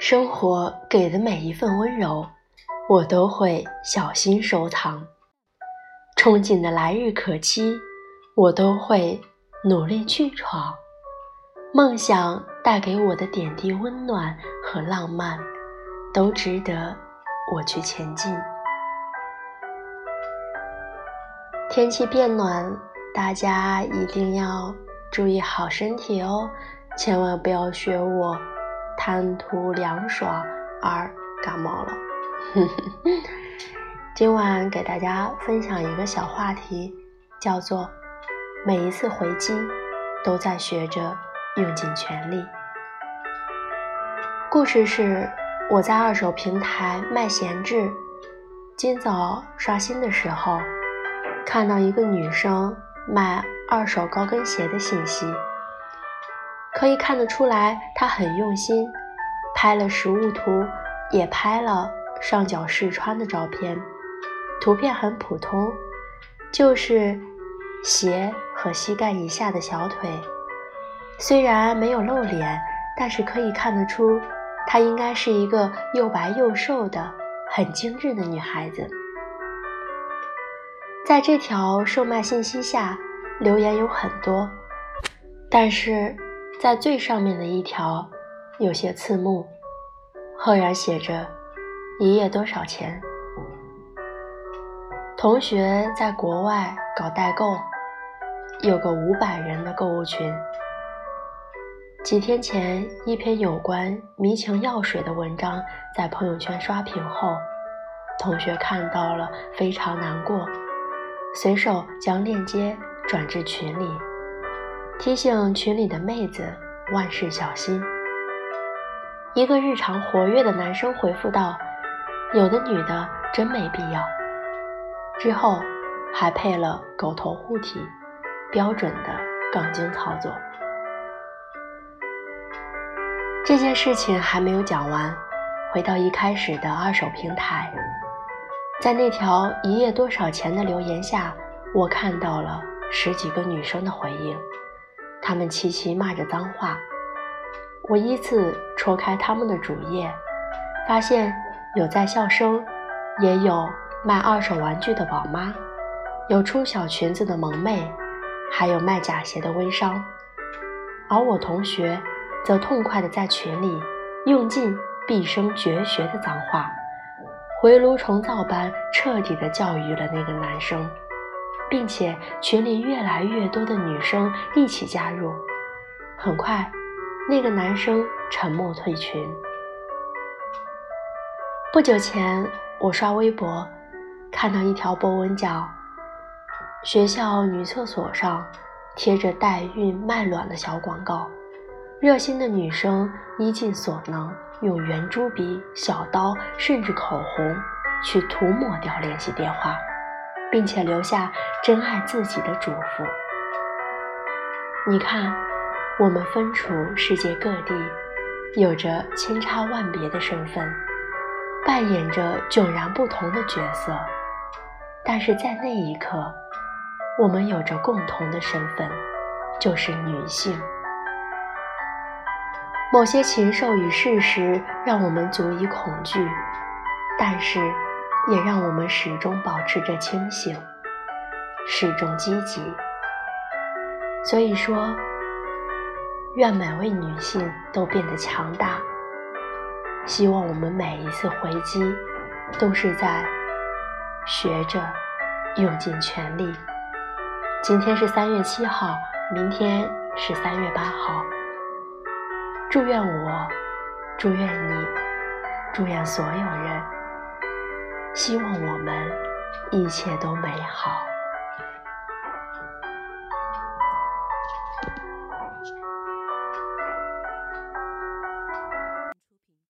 生活给的每一份温柔，我都会小心收藏；憧憬的来日可期，我都会努力去闯。梦想带给我的点滴温暖和浪漫，都值得我去前进。天气变暖，大家一定要注意好身体哦，千万不要学我。贪图凉爽而感冒了。今晚给大家分享一个小话题，叫做“每一次回击都在学着用尽全力”。故事是我在二手平台卖闲置，今早刷新的时候，看到一个女生卖二手高跟鞋的信息。可以看得出来，他很用心，拍了实物图，也拍了上脚试穿的照片。图片很普通，就是鞋和膝盖以下的小腿。虽然没有露脸，但是可以看得出，她应该是一个又白又瘦的、很精致的女孩子。在这条售卖信息下，留言有很多，但是。在最上面的一条，有些刺目，赫然写着“一页多少钱”。同学在国外搞代购，有个五百人的购物群。几天前，一篇有关迷情药水的文章在朋友圈刷屏后，同学看到了非常难过，随手将链接转至群里。提醒群里的妹子万事小心。一个日常活跃的男生回复道：“有的女的真没必要。”之后还配了狗头护体，标准的杠精操作。这件事情还没有讲完，回到一开始的二手平台，在那条一夜多少钱的留言下，我看到了十几个女生的回应。他们齐齐骂着脏话，我依次戳开他们的主页，发现有在校生，也有卖二手玩具的宝妈，有出小裙子的萌妹，还有卖假鞋的微商。而我同学则痛快地在群里用尽毕生绝学的脏话，回炉重造般彻底地教育了那个男生。并且群里越来越多的女生一起加入，很快，那个男生沉默退群。不久前，我刷微博，看到一条博文，叫“学校女厕所上贴着代孕卖卵的小广告，热心的女生依尽所能，用圆珠笔、小刀，甚至口红，去涂抹掉联系电话。”并且留下真爱自己的嘱咐。你看，我们分处世界各地，有着千差万别的身份，扮演着迥然不同的角色，但是在那一刻，我们有着共同的身份，就是女性。某些禽兽与事实让我们足以恐惧，但是。也让我们始终保持着清醒，始终积极。所以说，愿每位女性都变得强大。希望我们每一次回击，都是在学着用尽全力。今天是三月七号，明天是三月八号。祝愿我，祝愿你，祝愿所有人。希望我们一切都美好。